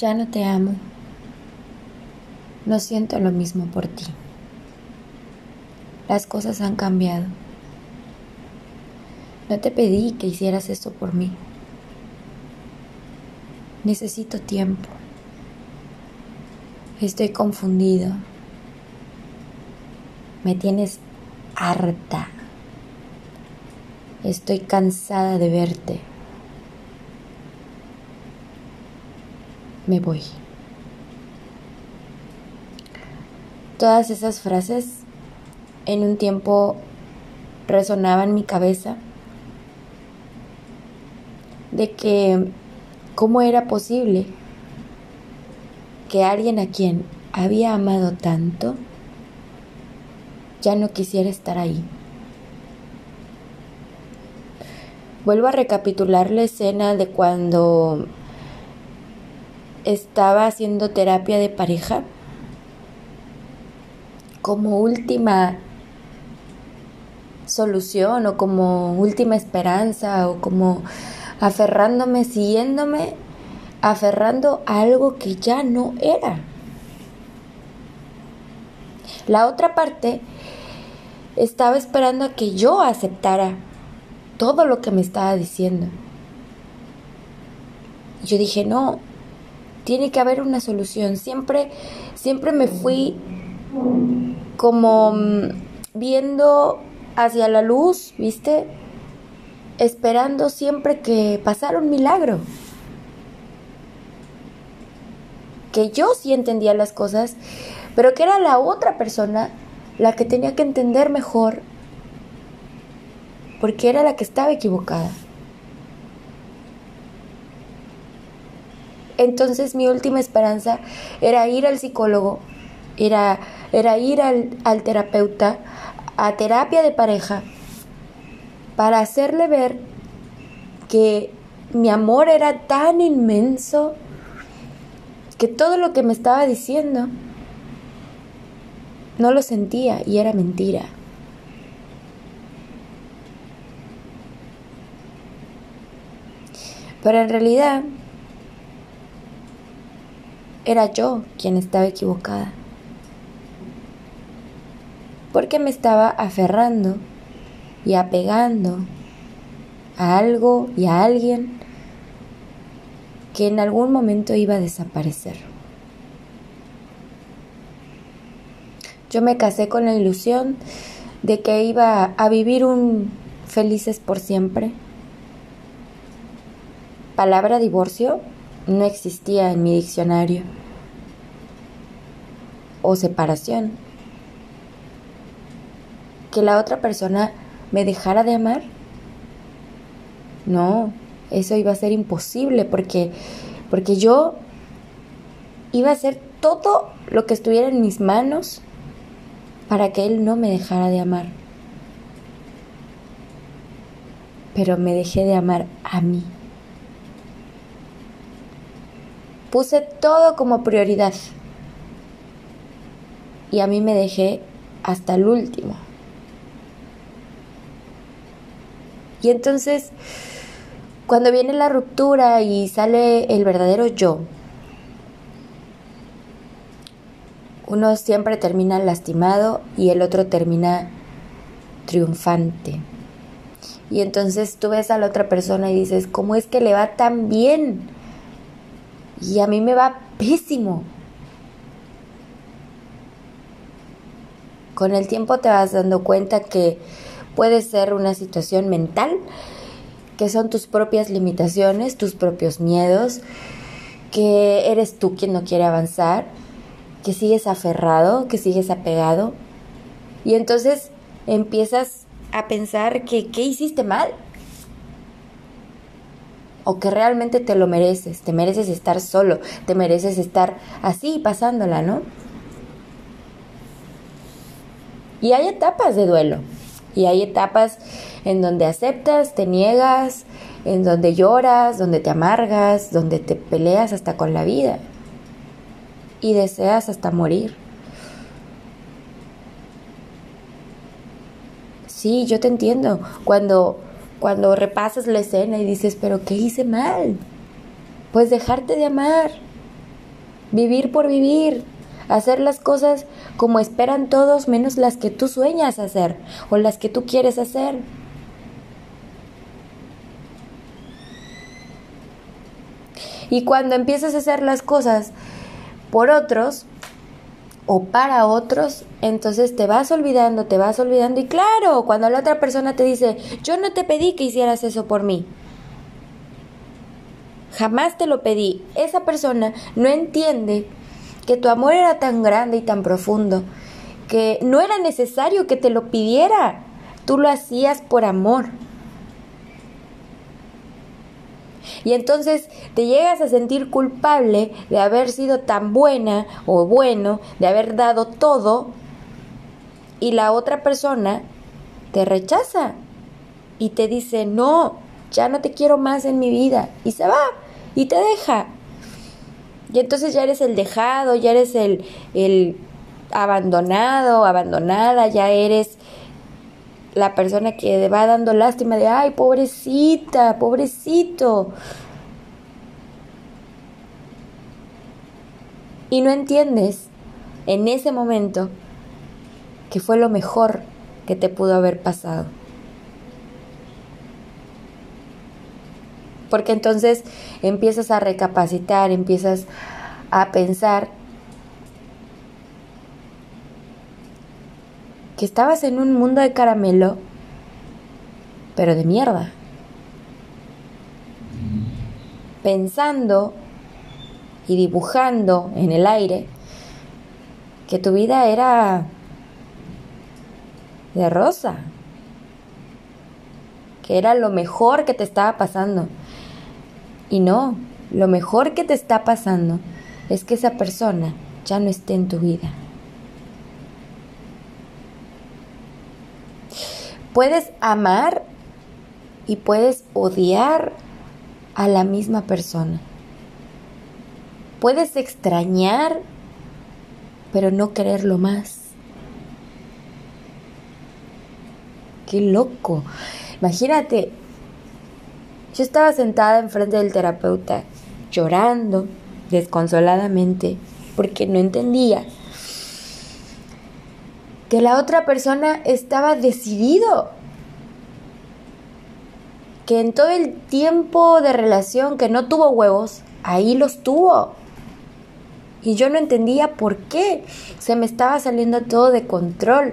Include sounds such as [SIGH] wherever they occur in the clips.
Ya no te amo. No siento lo mismo por ti. Las cosas han cambiado. No te pedí que hicieras esto por mí. Necesito tiempo. Estoy confundido. Me tienes harta. Estoy cansada de verte. Me voy. Todas esas frases en un tiempo resonaban en mi cabeza de que cómo era posible que alguien a quien había amado tanto ya no quisiera estar ahí. Vuelvo a recapitular la escena de cuando estaba haciendo terapia de pareja como última solución o como última esperanza o como aferrándome, siguiéndome, aferrando a algo que ya no era. La otra parte estaba esperando a que yo aceptara todo lo que me estaba diciendo. Yo dije, no, tiene que haber una solución. Siempre, siempre me fui como mm, viendo hacia la luz, ¿viste? esperando siempre que pasara un milagro. Que yo sí entendía las cosas, pero que era la otra persona la que tenía que entender mejor, porque era la que estaba equivocada. Entonces mi última esperanza era ir al psicólogo, era, era ir al, al terapeuta, a terapia de pareja, para hacerle ver que mi amor era tan inmenso que todo lo que me estaba diciendo no lo sentía y era mentira. Pero en realidad era yo quien estaba equivocada. Porque me estaba aferrando y apegando a algo y a alguien que en algún momento iba a desaparecer. Yo me casé con la ilusión de que iba a vivir un felices por siempre. Palabra divorcio no existía en mi diccionario. O separación. Que la otra persona me dejara de amar? No, eso iba a ser imposible porque, porque yo iba a hacer todo lo que estuviera en mis manos para que él no me dejara de amar. Pero me dejé de amar a mí. Puse todo como prioridad. Y a mí me dejé hasta el último. Y entonces, cuando viene la ruptura y sale el verdadero yo, uno siempre termina lastimado y el otro termina triunfante. Y entonces tú ves a la otra persona y dices, ¿cómo es que le va tan bien? Y a mí me va pésimo. Con el tiempo te vas dando cuenta que Puede ser una situación mental, que son tus propias limitaciones, tus propios miedos, que eres tú quien no quiere avanzar, que sigues aferrado, que sigues apegado. Y entonces empiezas a pensar que qué hiciste mal. O que realmente te lo mereces, te mereces estar solo, te mereces estar así pasándola, ¿no? Y hay etapas de duelo. Y hay etapas en donde aceptas, te niegas, en donde lloras, donde te amargas, donde te peleas hasta con la vida y deseas hasta morir. Sí, yo te entiendo. Cuando, cuando repasas la escena y dices, pero ¿qué hice mal? Pues dejarte de amar. vivir por vivir, hacer las cosas como esperan todos menos las que tú sueñas hacer o las que tú quieres hacer. Y cuando empiezas a hacer las cosas por otros o para otros, entonces te vas olvidando, te vas olvidando. Y claro, cuando la otra persona te dice, yo no te pedí que hicieras eso por mí. Jamás te lo pedí. Esa persona no entiende que tu amor era tan grande y tan profundo que no era necesario que te lo pidiera. Tú lo hacías por amor. Y entonces te llegas a sentir culpable de haber sido tan buena o bueno, de haber dado todo, y la otra persona te rechaza y te dice, no, ya no te quiero más en mi vida, y se va y te deja. Y entonces ya eres el dejado, ya eres el, el abandonado, abandonada, ya eres la persona que va dando lástima de, ay, pobrecita, pobrecito. Y no entiendes en ese momento que fue lo mejor que te pudo haber pasado. Porque entonces empiezas a recapacitar, empiezas a pensar que estabas en un mundo de caramelo, pero de mierda. Pensando y dibujando en el aire que tu vida era de rosa, que era lo mejor que te estaba pasando. Y no, lo mejor que te está pasando es que esa persona ya no esté en tu vida. Puedes amar y puedes odiar a la misma persona. Puedes extrañar, pero no quererlo más. Qué loco. Imagínate, yo estaba sentada enfrente del terapeuta, llorando desconsoladamente, porque no entendía que la otra persona estaba decidido. Que en todo el tiempo de relación que no tuvo huevos, ahí los tuvo. Y yo no entendía por qué. Se me estaba saliendo todo de control.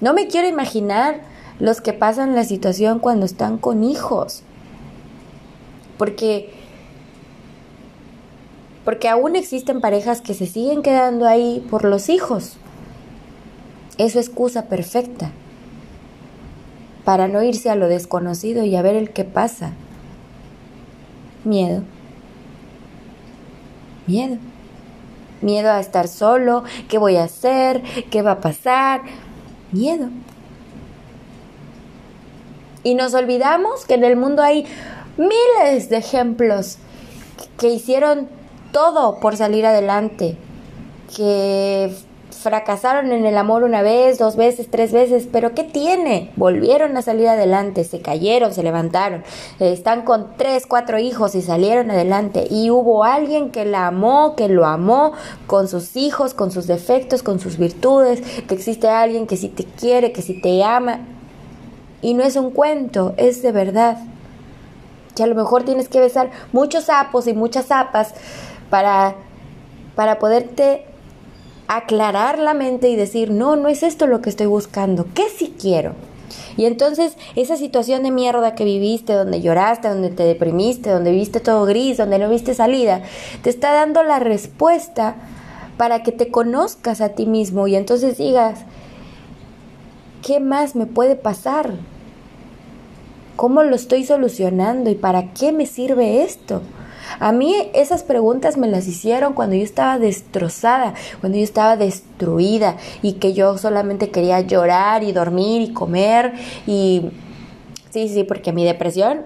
No me quiero imaginar los que pasan la situación cuando están con hijos. Porque porque aún existen parejas que se siguen quedando ahí por los hijos. Es su excusa perfecta para no irse a lo desconocido y a ver el que pasa. Miedo. Miedo. Miedo a estar solo, qué voy a hacer, qué va a pasar. Miedo. Y nos olvidamos que en el mundo hay miles de ejemplos que hicieron todo por salir adelante, que fracasaron en el amor una vez, dos veces, tres veces, pero ¿qué tiene? Volvieron a salir adelante, se cayeron, se levantaron, están con tres, cuatro hijos y salieron adelante. Y hubo alguien que la amó, que lo amó con sus hijos, con sus defectos, con sus virtudes, que existe alguien que sí te quiere, que sí te ama. Y no es un cuento, es de verdad. Que a lo mejor tienes que besar muchos sapos y muchas zapas para, para poderte aclarar la mente y decir, no, no es esto lo que estoy buscando, ¿qué sí quiero? Y entonces esa situación de mierda que viviste, donde lloraste, donde te deprimiste, donde viste todo gris, donde no viste salida, te está dando la respuesta para que te conozcas a ti mismo y entonces digas, ¿qué más me puede pasar? ¿Cómo lo estoy solucionando y para qué me sirve esto? A mí esas preguntas me las hicieron cuando yo estaba destrozada, cuando yo estaba destruida y que yo solamente quería llorar y dormir y comer y sí, sí, porque mi depresión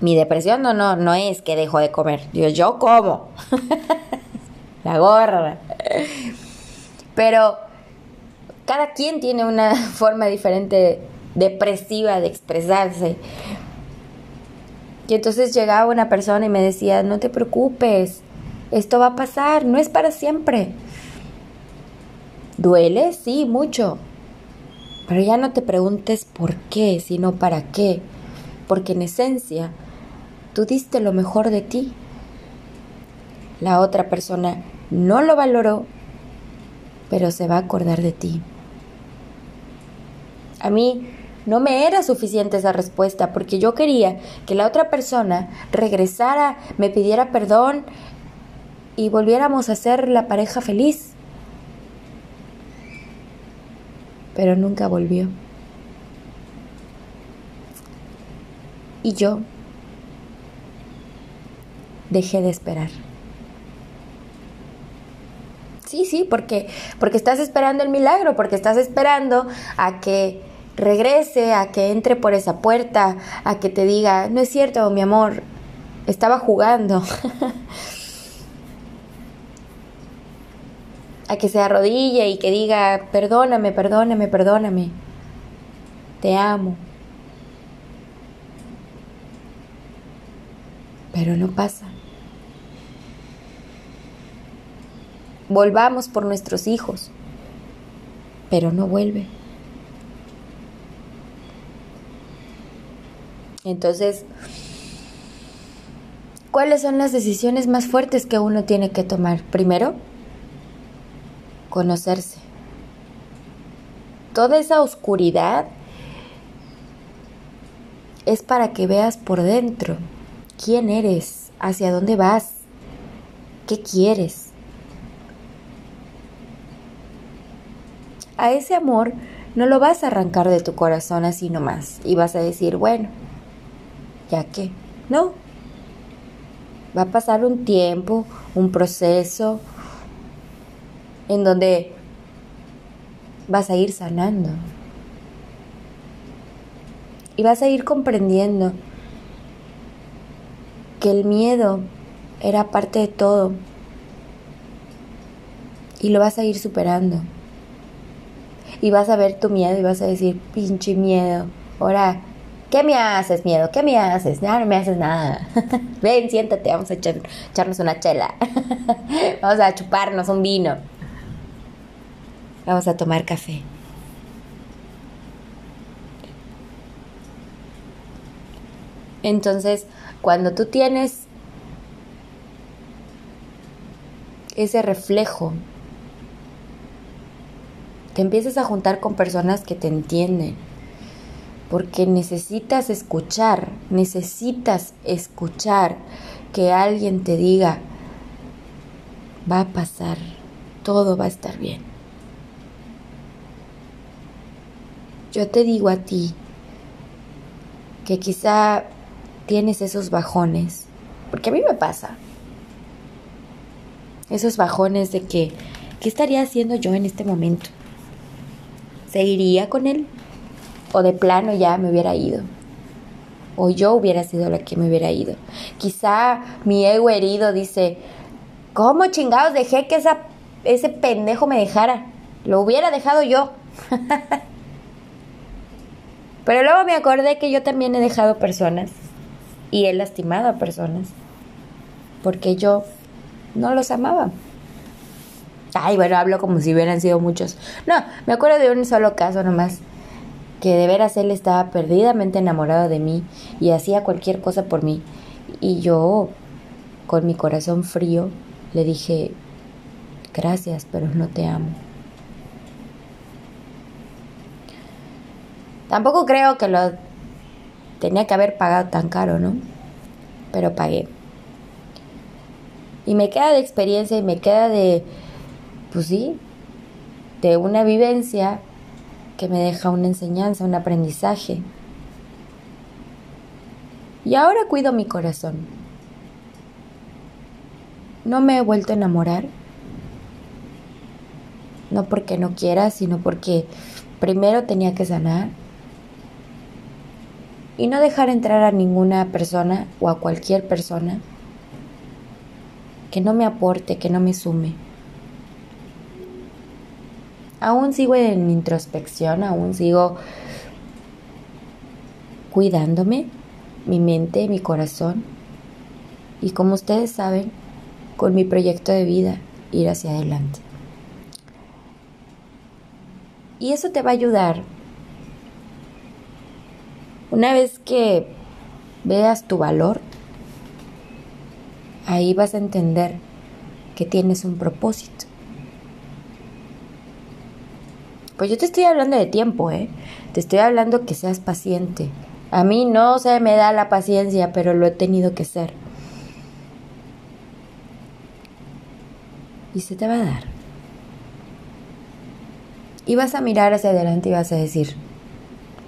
mi depresión no no no es que dejo de comer, yo yo como. [LAUGHS] La gorra. Pero cada quien tiene una [LAUGHS] forma diferente depresiva de expresarse. Y entonces llegaba una persona y me decía, no te preocupes, Esto va a pasar, no es para siempre. ¿Duele? Sí, mucho. Pero ya no te preguntes por qué, sino para qué. Porque en esencia, tú diste lo mejor de ti. La otra persona no lo valoró, pero se va a acordar de ti. A mí no me era suficiente esa respuesta porque yo quería que la otra persona regresara, me pidiera perdón y volviéramos a ser la pareja feliz. Pero nunca volvió. Y yo dejé de esperar. Sí, sí, porque porque estás esperando el milagro, porque estás esperando a que regrese, a que entre por esa puerta, a que te diga, no es cierto, mi amor, estaba jugando. [LAUGHS] a que se arrodille y que diga, perdóname, perdóname, perdóname, te amo. Pero no pasa. Volvamos por nuestros hijos, pero no vuelve. Entonces, ¿cuáles son las decisiones más fuertes que uno tiene que tomar? Primero, conocerse. Toda esa oscuridad es para que veas por dentro quién eres, hacia dónde vas, qué quieres. A ese amor no lo vas a arrancar de tu corazón así nomás y vas a decir, bueno, ya que no. Va a pasar un tiempo, un proceso en donde vas a ir sanando. Y vas a ir comprendiendo que el miedo era parte de todo. Y lo vas a ir superando. Y vas a ver tu miedo y vas a decir, pinche miedo. Ahora ¿Qué me haces, miedo? ¿Qué me haces? No, no me haces nada. [LAUGHS] Ven, siéntate, vamos a echarnos una chela. [LAUGHS] vamos a chuparnos un vino. Vamos a tomar café. Entonces, cuando tú tienes ese reflejo, te empiezas a juntar con personas que te entienden porque necesitas escuchar, necesitas escuchar que alguien te diga, va a pasar, todo va a estar bien. Yo te digo a ti que quizá tienes esos bajones, porque a mí me pasa, esos bajones de que, ¿qué estaría haciendo yo en este momento? ¿Seguiría con él? O de plano ya me hubiera ido. O yo hubiera sido la que me hubiera ido. Quizá mi ego herido dice, ¿cómo chingados dejé que esa, ese pendejo me dejara? Lo hubiera dejado yo. [LAUGHS] Pero luego me acordé que yo también he dejado personas y he lastimado a personas porque yo no los amaba. Ay, bueno, hablo como si hubieran sido muchos. No, me acuerdo de un solo caso nomás que de veras él estaba perdidamente enamorado de mí y hacía cualquier cosa por mí. Y yo, con mi corazón frío, le dije, gracias, pero no te amo. Tampoco creo que lo tenía que haber pagado tan caro, ¿no? Pero pagué. Y me queda de experiencia y me queda de, pues sí, de una vivencia que me deja una enseñanza, un aprendizaje. Y ahora cuido mi corazón. No me he vuelto a enamorar. No porque no quiera, sino porque primero tenía que sanar. Y no dejar entrar a ninguna persona o a cualquier persona que no me aporte, que no me sume. Aún sigo en introspección, aún sigo cuidándome, mi mente, mi corazón. Y como ustedes saben, con mi proyecto de vida, ir hacia adelante. Y eso te va a ayudar. Una vez que veas tu valor, ahí vas a entender que tienes un propósito. Pues yo te estoy hablando de tiempo, ¿eh? Te estoy hablando que seas paciente. A mí no se me da la paciencia, pero lo he tenido que ser. Y se te va a dar. Y vas a mirar hacia adelante y vas a decir,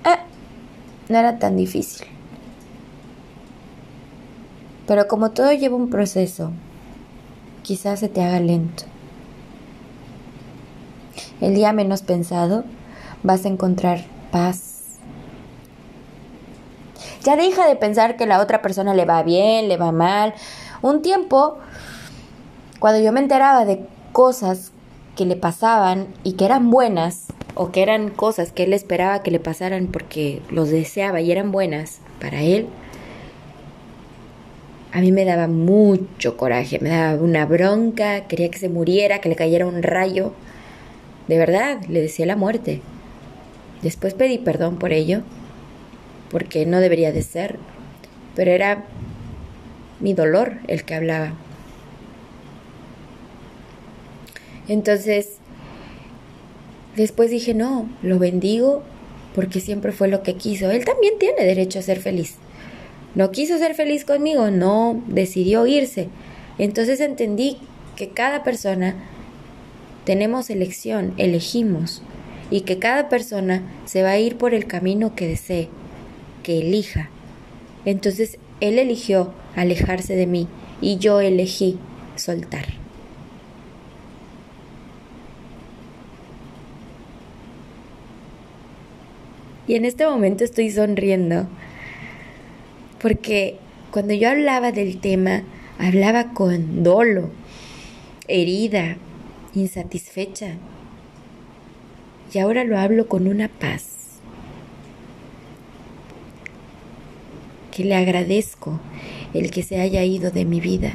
ah, no era tan difícil. Pero como todo lleva un proceso, quizás se te haga lento. El día menos pensado vas a encontrar paz. Ya deja de pensar que la otra persona le va bien, le va mal. Un tiempo, cuando yo me enteraba de cosas que le pasaban y que eran buenas, o que eran cosas que él esperaba que le pasaran porque los deseaba y eran buenas para él, a mí me daba mucho coraje, me daba una bronca, quería que se muriera, que le cayera un rayo. De verdad, le decía la muerte. Después pedí perdón por ello, porque no debería de ser, pero era mi dolor el que hablaba. Entonces, después dije, no, lo bendigo porque siempre fue lo que quiso. Él también tiene derecho a ser feliz. No quiso ser feliz conmigo, no decidió irse. Entonces entendí que cada persona tenemos elección, elegimos, y que cada persona se va a ir por el camino que desee, que elija. Entonces Él eligió alejarse de mí y yo elegí soltar. Y en este momento estoy sonriendo porque cuando yo hablaba del tema, hablaba con dolo, herida, insatisfecha. Y ahora lo hablo con una paz. Que le agradezco el que se haya ido de mi vida.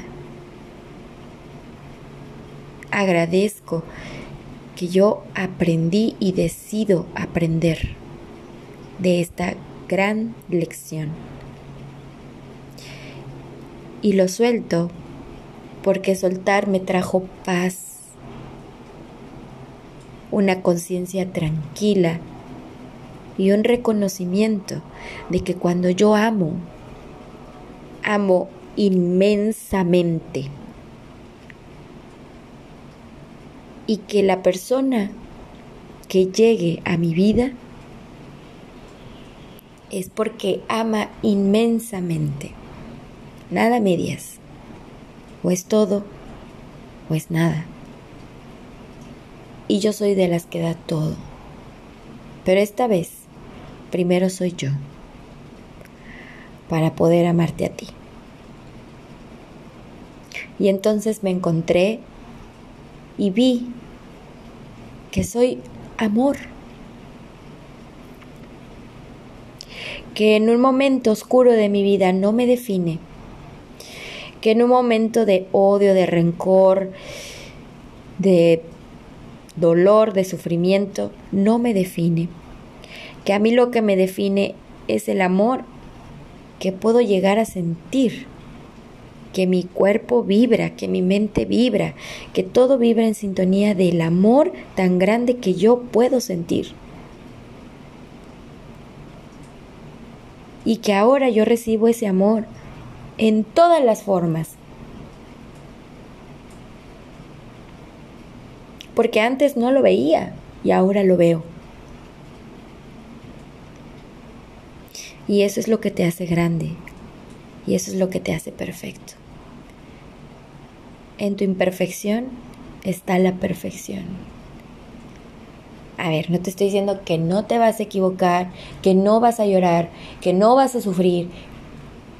Agradezco que yo aprendí y decido aprender de esta gran lección. Y lo suelto porque soltar me trajo paz una conciencia tranquila y un reconocimiento de que cuando yo amo, amo inmensamente. Y que la persona que llegue a mi vida es porque ama inmensamente. Nada medias. O es todo o es nada y yo soy de las que da todo. Pero esta vez, primero soy yo, para poder amarte a ti. Y entonces me encontré y vi que soy amor. Que en un momento oscuro de mi vida no me define. Que en un momento de odio, de rencor, de dolor, de sufrimiento, no me define. Que a mí lo que me define es el amor que puedo llegar a sentir. Que mi cuerpo vibra, que mi mente vibra, que todo vibra en sintonía del amor tan grande que yo puedo sentir. Y que ahora yo recibo ese amor en todas las formas, porque antes no lo veía y ahora lo veo. Y eso es lo que te hace grande y eso es lo que te hace perfecto. En tu imperfección está la perfección. A ver, no te estoy diciendo que no te vas a equivocar, que no vas a llorar, que no vas a sufrir,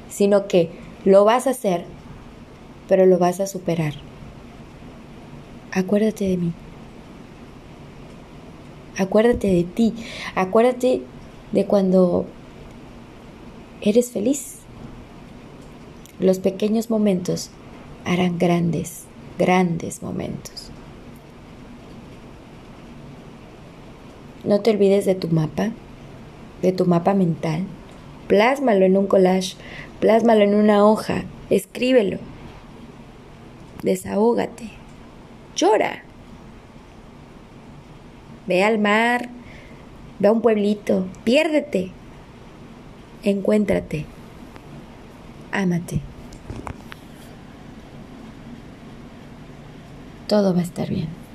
sino que lo vas a hacer, pero lo vas a superar. Acuérdate de mí. Acuérdate de ti. Acuérdate de cuando eres feliz. Los pequeños momentos harán grandes, grandes momentos. No te olvides de tu mapa, de tu mapa mental. Plásmalo en un collage, plásmalo en una hoja, escríbelo. Desahógate. Llora. Ve al mar, ve a un pueblito, piérdete. Encuéntrate. Ámate. Todo va a estar bien.